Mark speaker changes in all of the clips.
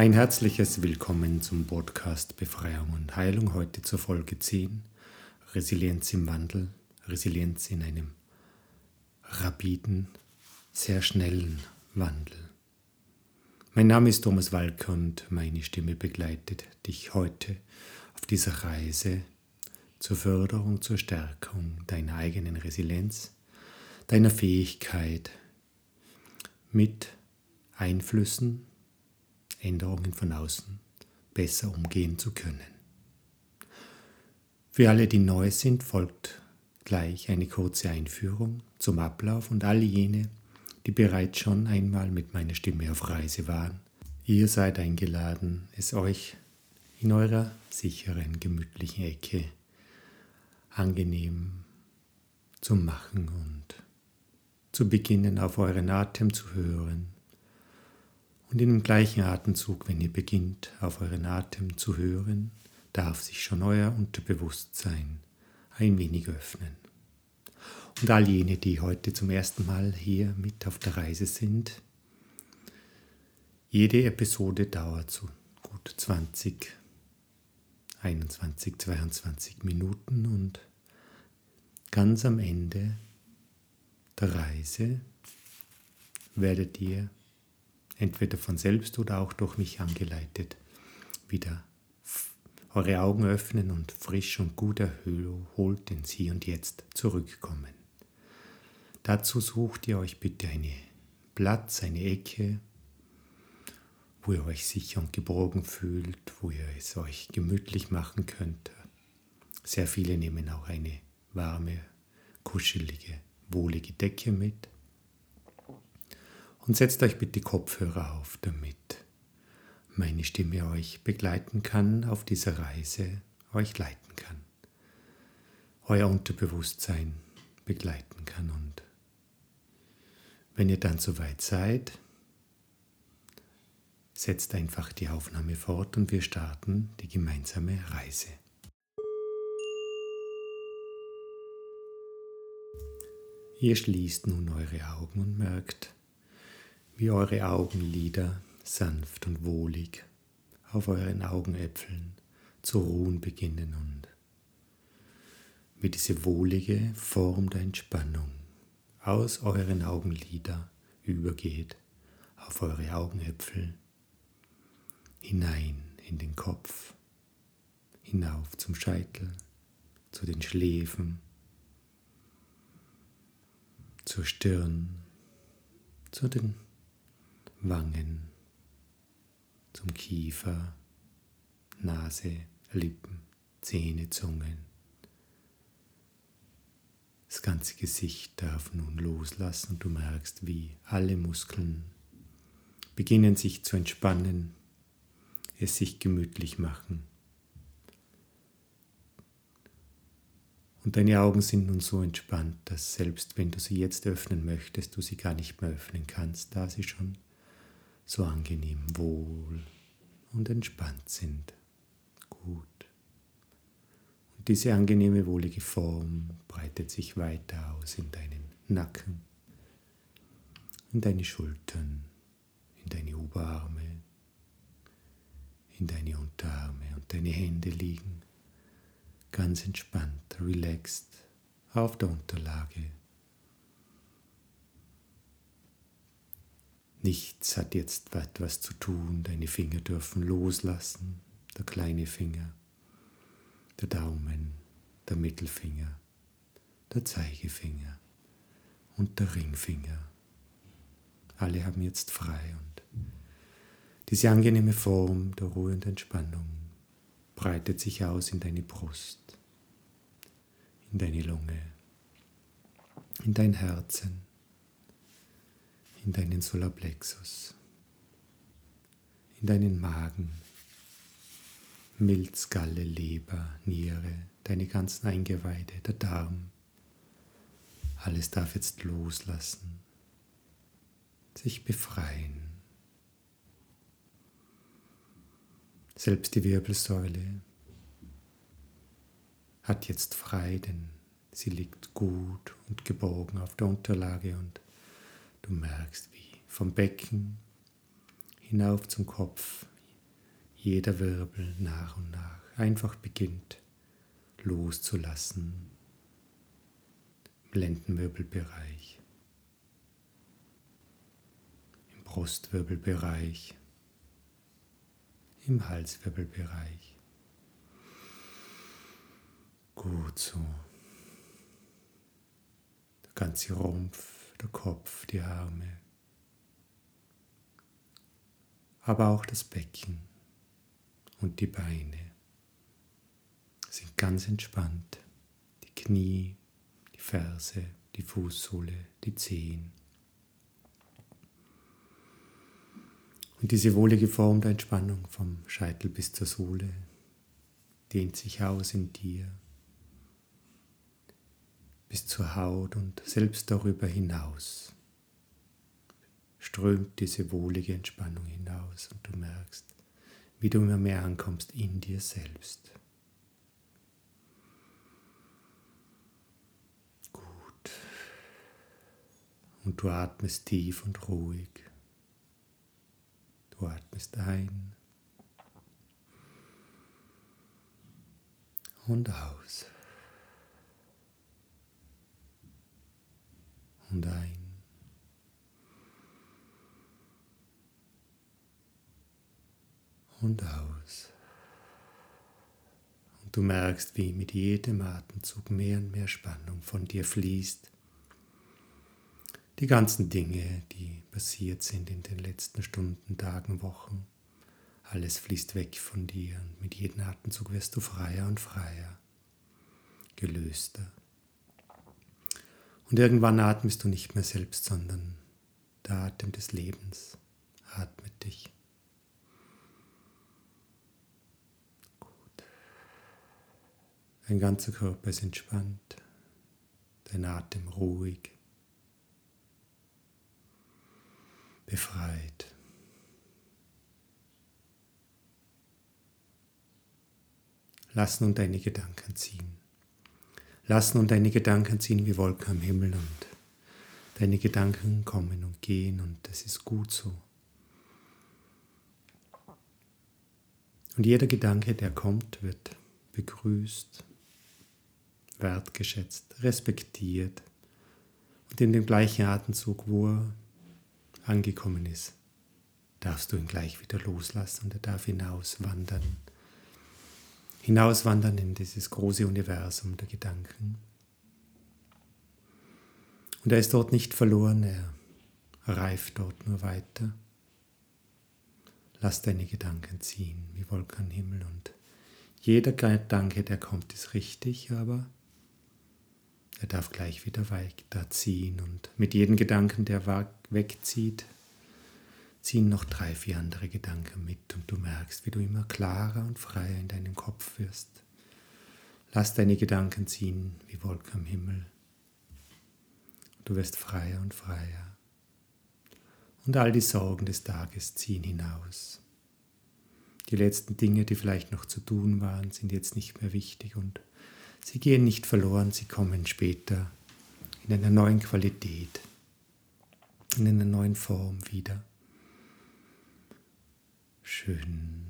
Speaker 1: Ein herzliches Willkommen zum Podcast Befreiung und Heilung. Heute zur Folge 10. Resilienz im Wandel. Resilienz in einem rapiden, sehr schnellen Wandel. Mein Name ist Thomas Walker und meine Stimme begleitet dich heute auf dieser Reise zur Förderung, zur Stärkung deiner eigenen Resilienz, deiner Fähigkeit mit Einflüssen Änderungen von außen besser umgehen zu können. Für alle, die neu sind, folgt gleich eine kurze Einführung zum Ablauf und alle jene, die bereits schon einmal mit meiner Stimme auf Reise waren, ihr seid eingeladen, es euch in eurer sicheren, gemütlichen Ecke angenehm zu machen und zu beginnen, auf euren Atem zu hören und in dem gleichen Atemzug, wenn ihr beginnt, auf euren Atem zu hören, darf sich schon euer Unterbewusstsein ein wenig öffnen. Und all jene, die heute zum ersten Mal hier mit auf der Reise sind, jede Episode dauert so gut 20, 21, 22 Minuten und ganz am Ende der Reise werdet ihr entweder von selbst oder auch durch mich angeleitet, wieder eure Augen öffnen und frisch und gut erholt ins Hier und Jetzt zurückkommen. Dazu sucht ihr euch bitte einen Platz, eine Ecke, wo ihr euch sicher und geborgen fühlt, wo ihr es euch gemütlich machen könnt. Sehr viele nehmen auch eine warme, kuschelige, wohlige Decke mit. Und setzt euch bitte Kopfhörer auf, damit meine Stimme euch begleiten kann, auf dieser Reise euch leiten kann, euer Unterbewusstsein begleiten kann. Und wenn ihr dann soweit seid, setzt einfach die Aufnahme fort und wir starten die gemeinsame Reise. Ihr schließt nun eure Augen und merkt, wie eure Augenlider sanft und wohlig auf euren Augenäpfeln zu ruhen beginnen und wie diese wohlige Form der Entspannung aus euren Augenlider übergeht auf eure Augenäpfel, hinein in den Kopf, hinauf zum Scheitel, zu den Schläfen, zur Stirn, zu den Wangen, zum Kiefer, Nase, Lippen, Zähne, Zungen. Das ganze Gesicht darf nun loslassen und du merkst, wie alle Muskeln beginnen sich zu entspannen, es sich gemütlich machen. Und deine Augen sind nun so entspannt, dass selbst wenn du sie jetzt öffnen möchtest, du sie gar nicht mehr öffnen kannst, da sie schon so angenehm wohl und entspannt sind. Gut. Und diese angenehme, wohlige Form breitet sich weiter aus in deinen Nacken, in deine Schultern, in deine Oberarme, in deine Unterarme und deine Hände liegen ganz entspannt, relaxed auf der Unterlage Nichts hat jetzt etwas zu tun, deine Finger dürfen loslassen, der kleine Finger, der Daumen, der Mittelfinger, der Zeigefinger und der Ringfinger. Alle haben jetzt frei und diese angenehme Form der Ruhe und Entspannung breitet sich aus in deine Brust, in deine Lunge, in dein Herzen in deinen Solarplexus, in deinen Magen, Milz, Galle, Leber, Niere, deine ganzen Eingeweide, der Darm. Alles darf jetzt loslassen, sich befreien. Selbst die Wirbelsäule hat jetzt frei, denn sie liegt gut und geborgen auf der Unterlage und Du merkst, wie vom Becken hinauf zum Kopf, jeder Wirbel nach und nach einfach beginnt loszulassen im Lendenwirbelbereich, im Brustwirbelbereich, im Halswirbelbereich. Gut so. Der ganze Rumpf, der Kopf, die Arme, aber auch das Becken und die Beine sind ganz entspannt. Die Knie, die Ferse, die Fußsohle, die Zehen. Und diese wohlige Form der Entspannung vom Scheitel bis zur Sohle dehnt sich aus in dir bis zur Haut und selbst darüber hinaus strömt diese wohlige Entspannung hinaus und du merkst, wie du immer mehr ankommst in dir selbst. Gut. Und du atmest tief und ruhig. Du atmest ein und aus. Und ein. Und aus. Und du merkst, wie mit jedem Atemzug mehr und mehr Spannung von dir fließt. Die ganzen Dinge, die passiert sind in den letzten Stunden, Tagen, Wochen, alles fließt weg von dir und mit jedem Atemzug wirst du freier und freier, gelöster. Und irgendwann atmest du nicht mehr selbst, sondern der Atem des Lebens atmet dich. Gut. Dein ganzer Körper ist entspannt, dein Atem ruhig, befreit. Lass nun deine Gedanken ziehen lassen und deine Gedanken ziehen wie Wolken am Himmel und deine Gedanken kommen und gehen und das ist gut so. Und jeder Gedanke, der kommt, wird begrüßt, wertgeschätzt, respektiert und in dem gleichen Atemzug, wo er angekommen ist, darfst du ihn gleich wieder loslassen und er darf hinauswandern hinauswandern in dieses große Universum der Gedanken. Und er ist dort nicht verloren, er reift dort nur weiter. Lass deine Gedanken ziehen wie Wolkenhimmel und jeder Gedanke, der kommt, ist richtig, aber er darf gleich wieder weiterziehen und mit jedem Gedanken, der wegzieht, ziehen noch drei, vier andere Gedanken mit und du merkst, wie du immer klarer und freier in deinem Kopf wirst. Lass deine Gedanken ziehen wie Wolken am Himmel. Du wirst freier und freier. Und all die Sorgen des Tages ziehen hinaus. Die letzten Dinge, die vielleicht noch zu tun waren, sind jetzt nicht mehr wichtig und sie gehen nicht verloren, sie kommen später in einer neuen Qualität, in einer neuen Form wieder. Schön.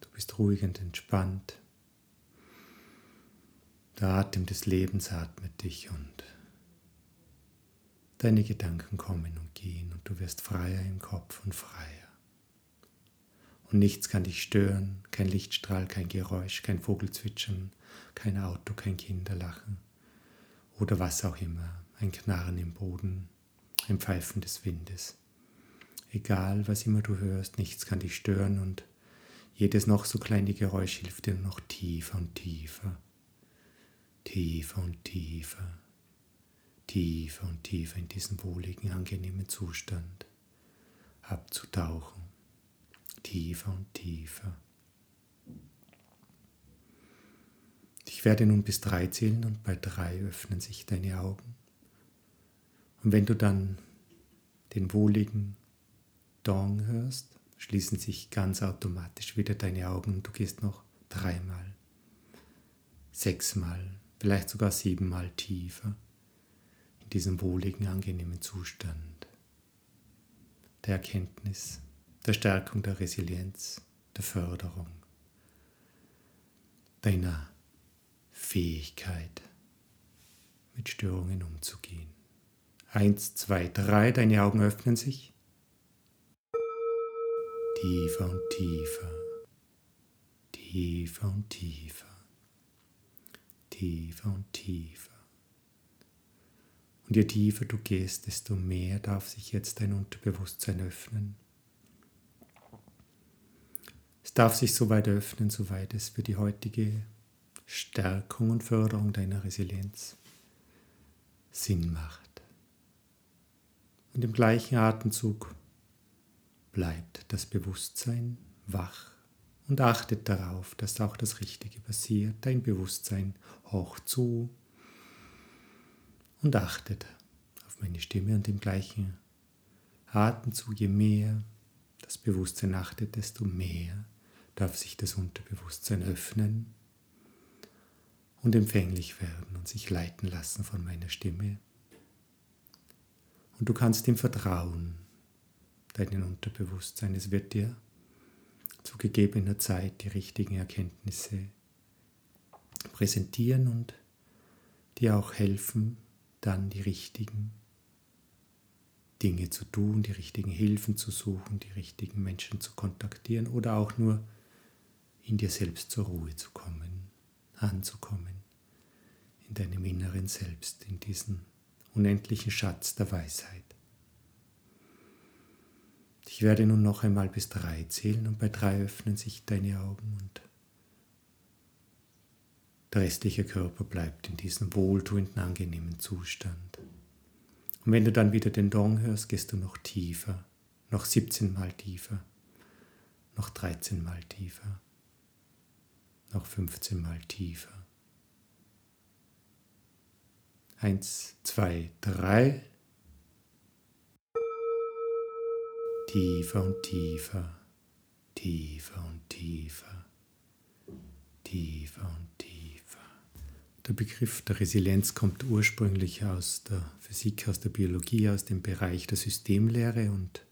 Speaker 1: Du bist ruhig und entspannt. Der Atem des Lebens atmet dich und deine Gedanken kommen und gehen und du wirst freier im Kopf und freier. Und nichts kann dich stören, kein Lichtstrahl, kein Geräusch, kein Vogelzwitschern, kein Auto, kein Kinderlachen oder was auch immer, ein Knarren im Boden, ein Pfeifen des Windes. Egal, was immer du hörst, nichts kann dich stören und jedes noch so kleine Geräusch hilft dir noch tiefer und tiefer, tiefer und tiefer, tiefer und tiefer in diesen wohligen, angenehmen Zustand abzutauchen, tiefer und tiefer. Ich werde nun bis drei zählen und bei drei öffnen sich deine Augen. Und wenn du dann den wohligen, Dong hörst, schließen sich ganz automatisch wieder deine Augen und du gehst noch dreimal, sechsmal, vielleicht sogar siebenmal tiefer in diesem wohligen, angenehmen Zustand der Erkenntnis, der Stärkung der Resilienz, der Förderung deiner Fähigkeit, mit Störungen umzugehen. Eins, zwei, drei, deine Augen öffnen sich. Tiefer und tiefer, tiefer und tiefer, tiefer und tiefer. Und je tiefer du gehst, desto mehr darf sich jetzt dein Unterbewusstsein öffnen. Es darf sich so weit öffnen, soweit es für die heutige Stärkung und Förderung deiner Resilienz Sinn macht. Und im gleichen Atemzug bleibt das Bewusstsein wach und achtet darauf, dass auch das Richtige passiert. Dein Bewusstsein hoch zu und achtet auf meine Stimme und im gleichen Atemzug, je mehr das Bewusstsein achtet, desto mehr darf sich das Unterbewusstsein öffnen und empfänglich werden und sich leiten lassen von meiner Stimme. Und du kannst ihm vertrauen, deinem Unterbewusstsein. Es wird dir zu gegebener Zeit die richtigen Erkenntnisse präsentieren und dir auch helfen, dann die richtigen Dinge zu tun, die richtigen Hilfen zu suchen, die richtigen Menschen zu kontaktieren oder auch nur in dir selbst zur Ruhe zu kommen, anzukommen, in deinem inneren Selbst, in diesen unendlichen Schatz der Weisheit. Ich werde nun noch einmal bis drei zählen und bei drei öffnen sich deine Augen und der restliche Körper bleibt in diesem wohltuenden, angenehmen Zustand. Und wenn du dann wieder den Dong hörst, gehst du noch tiefer, noch 17 Mal tiefer, noch 13 Mal tiefer noch 15 Mal tiefer. Eins, zwei, drei. Tiefer und tiefer, tiefer und tiefer, tiefer und tiefer. Der Begriff der Resilienz kommt ursprünglich aus der Physik, aus der Biologie, aus dem Bereich der Systemlehre und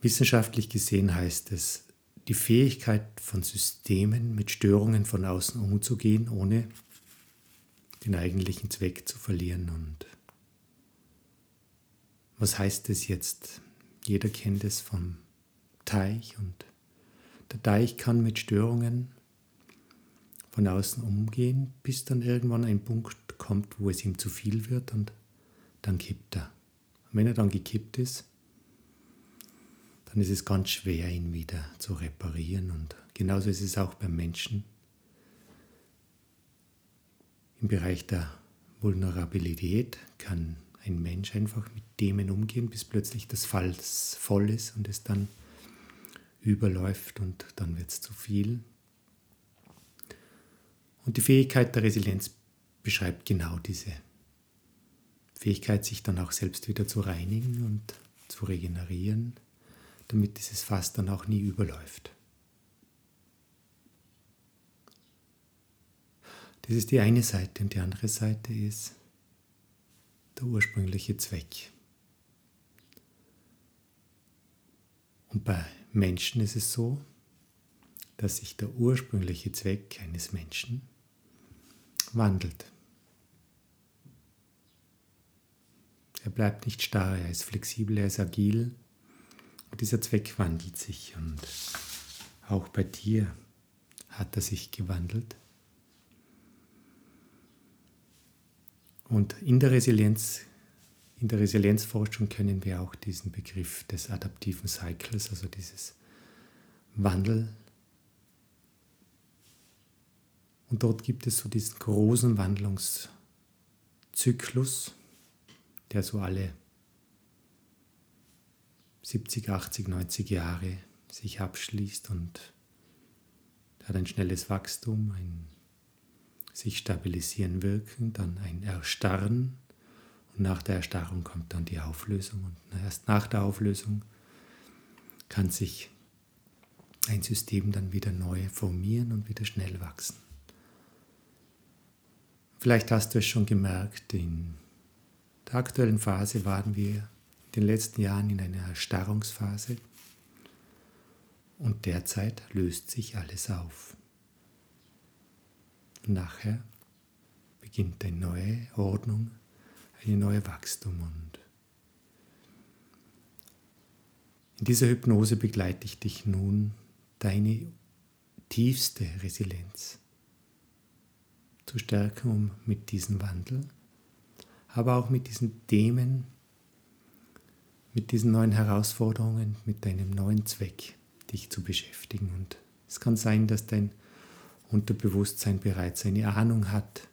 Speaker 1: wissenschaftlich gesehen heißt es, die Fähigkeit von Systemen mit Störungen von außen umzugehen, ohne den eigentlichen Zweck zu verlieren. Und was heißt es jetzt? Jeder kennt es vom Teich und der Teich kann mit Störungen von außen umgehen, bis dann irgendwann ein Punkt kommt, wo es ihm zu viel wird und dann kippt er. Und wenn er dann gekippt ist, dann ist es ganz schwer, ihn wieder zu reparieren. Und genauso ist es auch beim Menschen. Im Bereich der Vulnerabilität kann ein Mensch einfach mit Themen umgehen, bis plötzlich das Falls voll ist und es dann überläuft und dann wird es zu viel. Und die Fähigkeit der Resilienz beschreibt genau diese Fähigkeit, sich dann auch selbst wieder zu reinigen und zu regenerieren damit dieses Fass dann auch nie überläuft. Das ist die eine Seite und die andere Seite ist der ursprüngliche Zweck. Und bei Menschen ist es so, dass sich der ursprüngliche Zweck eines Menschen wandelt. Er bleibt nicht starr, er ist flexibel, er ist agil und dieser Zweck wandelt sich und auch bei dir hat er sich gewandelt. Und in der Resilienz, in der Resilienzforschung kennen wir auch diesen Begriff des adaptiven Cycles, also dieses Wandel. Und dort gibt es so diesen großen Wandlungszyklus, der so alle 70, 80, 90 Jahre sich abschließt und hat ein schnelles Wachstum, ein sich stabilisieren wirken, dann ein Erstarren und nach der Erstarrung kommt dann die Auflösung und erst nach der Auflösung kann sich ein System dann wieder neu formieren und wieder schnell wachsen. Vielleicht hast du es schon gemerkt, in der aktuellen Phase waren wir den letzten Jahren in einer Erstarrungsphase. Und derzeit löst sich alles auf. Nachher beginnt eine neue Ordnung, eine neue Wachstum. Und in dieser Hypnose begleite ich dich nun, deine tiefste Resilienz zu stärken, um mit diesem Wandel, aber auch mit diesen Themen, mit diesen neuen Herausforderungen, mit deinem neuen Zweck dich zu beschäftigen. Und es kann sein, dass dein Unterbewusstsein bereits eine Ahnung hat,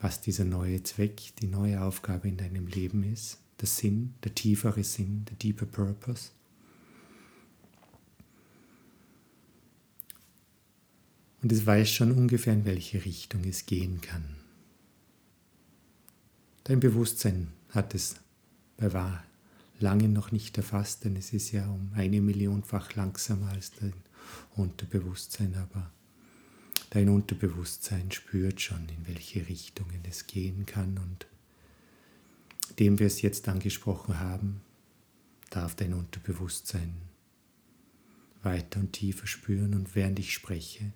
Speaker 1: was dieser neue Zweck, die neue Aufgabe in deinem Leben ist, der Sinn, der tiefere Sinn, der deeper Purpose. Und es weiß schon ungefähr, in welche Richtung es gehen kann. Dein Bewusstsein hat es bei wahr lange noch nicht erfasst, denn es ist ja um eine Millionfach langsamer als dein Unterbewusstsein, aber dein Unterbewusstsein spürt schon, in welche Richtungen es gehen kann und dem wir es jetzt angesprochen haben, darf dein Unterbewusstsein weiter und tiefer spüren und während ich spreche,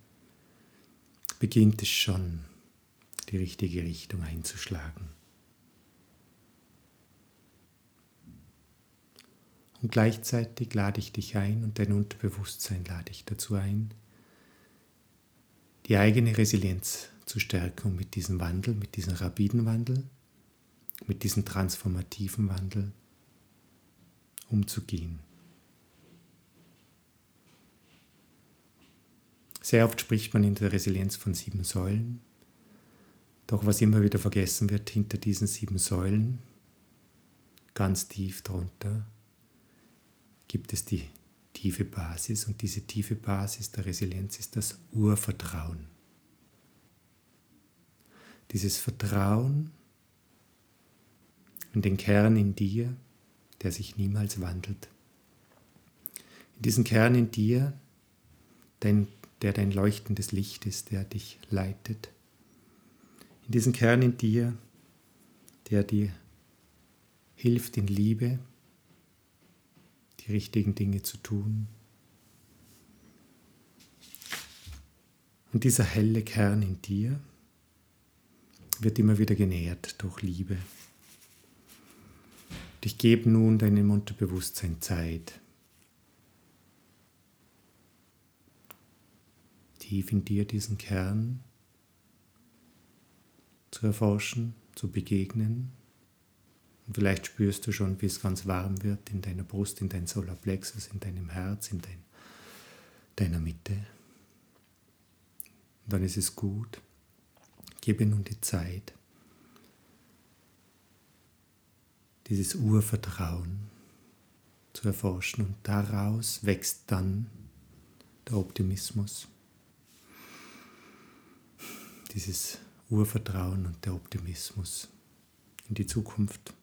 Speaker 1: beginnt es schon die richtige Richtung einzuschlagen. Und gleichzeitig lade ich dich ein und dein Unterbewusstsein lade ich dazu ein, die eigene Resilienz zu stärken und mit diesem Wandel, mit diesem rapiden Wandel, mit diesem transformativen Wandel umzugehen. Sehr oft spricht man in der Resilienz von sieben Säulen. Doch was immer wieder vergessen wird, hinter diesen sieben Säulen, ganz tief drunter, gibt es die tiefe Basis und diese tiefe Basis der Resilienz ist das Urvertrauen. Dieses Vertrauen in den Kern in dir, der sich niemals wandelt. In diesen Kern in dir, der dein leuchtendes Licht ist, der dich leitet. In diesen Kern in dir, der dir hilft in Liebe, die richtigen Dinge zu tun. Und dieser helle Kern in dir wird immer wieder genährt durch Liebe. Und ich gebe nun deinem Unterbewusstsein Zeit, tief in dir diesen Kern zu erforschen, zu begegnen und vielleicht spürst du schon, wie es ganz warm wird in deiner Brust, in deinem Solarplexus, in deinem Herz, in dein, deiner Mitte. Und dann ist es gut. Gebe nun die Zeit, dieses Urvertrauen zu erforschen und daraus wächst dann der Optimismus. Dieses Urvertrauen und der Optimismus in die Zukunft.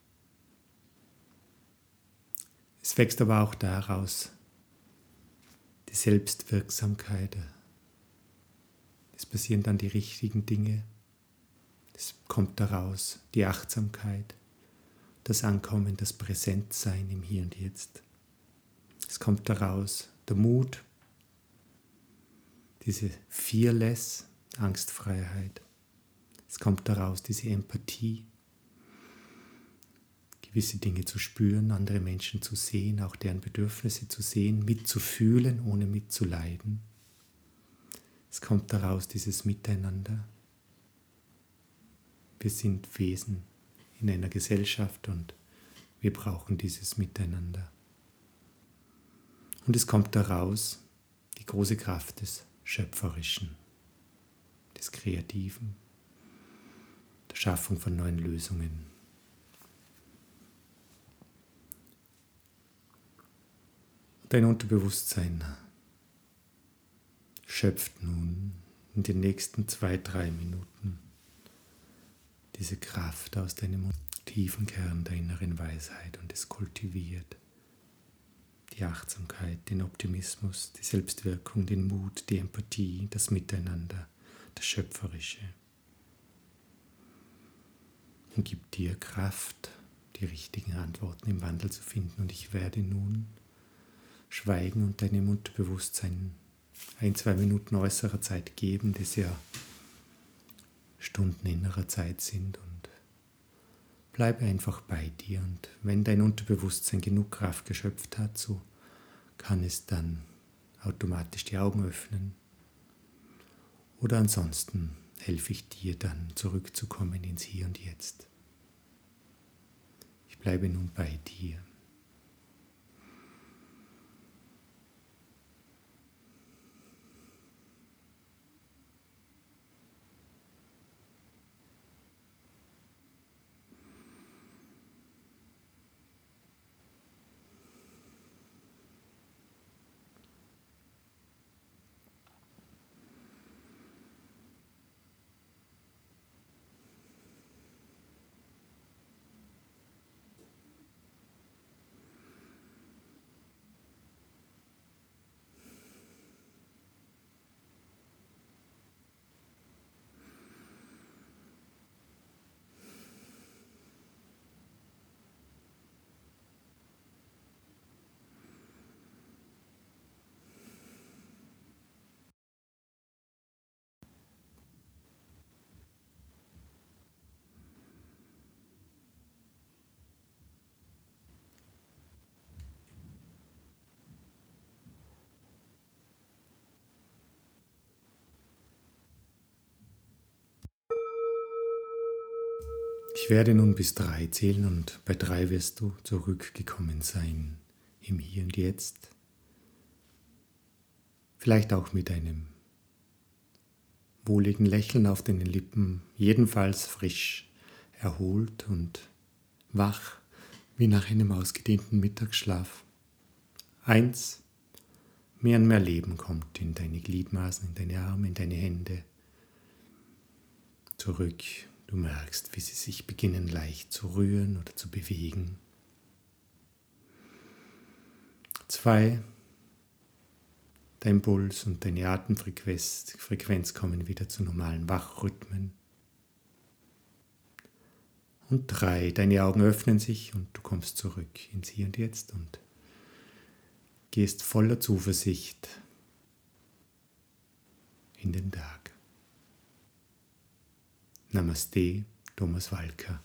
Speaker 1: Es wächst aber auch daraus die Selbstwirksamkeit. Es passieren dann die richtigen Dinge. Es kommt daraus die Achtsamkeit, das Ankommen, das Präsentsein im Hier und Jetzt. Es kommt daraus der Mut, diese Fearless, Angstfreiheit. Es kommt daraus diese Empathie, gewisse Dinge zu spüren, andere Menschen zu sehen, auch deren Bedürfnisse zu sehen, mitzufühlen, ohne mitzuleiden. Es kommt daraus dieses Miteinander. Wir sind Wesen in einer Gesellschaft und wir brauchen dieses Miteinander. Und es kommt daraus die große Kraft des Schöpferischen, des Kreativen, der Schaffung von neuen Lösungen. Dein Unterbewusstsein schöpft nun in den nächsten zwei, drei Minuten diese Kraft aus deinem tiefen Kern der inneren Weisheit und es kultiviert die Achtsamkeit, den Optimismus, die Selbstwirkung, den Mut, die Empathie, das Miteinander, das Schöpferische. Und gibt dir Kraft, die richtigen Antworten im Wandel zu finden. Und ich werde nun schweigen und deinem Unterbewusstsein ein, zwei Minuten äußerer Zeit geben, das ja Stunden innerer Zeit sind und bleibe einfach bei dir und wenn dein Unterbewusstsein genug Kraft geschöpft hat, so kann es dann automatisch die Augen öffnen oder ansonsten helfe ich dir dann zurückzukommen ins Hier und Jetzt. Ich bleibe nun bei dir. Ich werde nun bis drei zählen und bei drei wirst du zurückgekommen sein im Hier und Jetzt. Vielleicht auch mit einem wohligen Lächeln auf den Lippen, jedenfalls frisch, erholt und wach wie nach einem ausgedehnten Mittagsschlaf. Eins, mehr und mehr Leben kommt in deine Gliedmaßen, in deine Arme, in deine Hände. Zurück Du merkst, wie sie sich beginnen leicht zu rühren oder zu bewegen. Zwei, dein Puls und deine Atemfrequenz Frequenz kommen wieder zu normalen Wachrhythmen. Und drei, deine Augen öffnen sich und du kommst zurück ins Hier und Jetzt und gehst voller Zuversicht in den Tag. Namaste, Thomas Walker.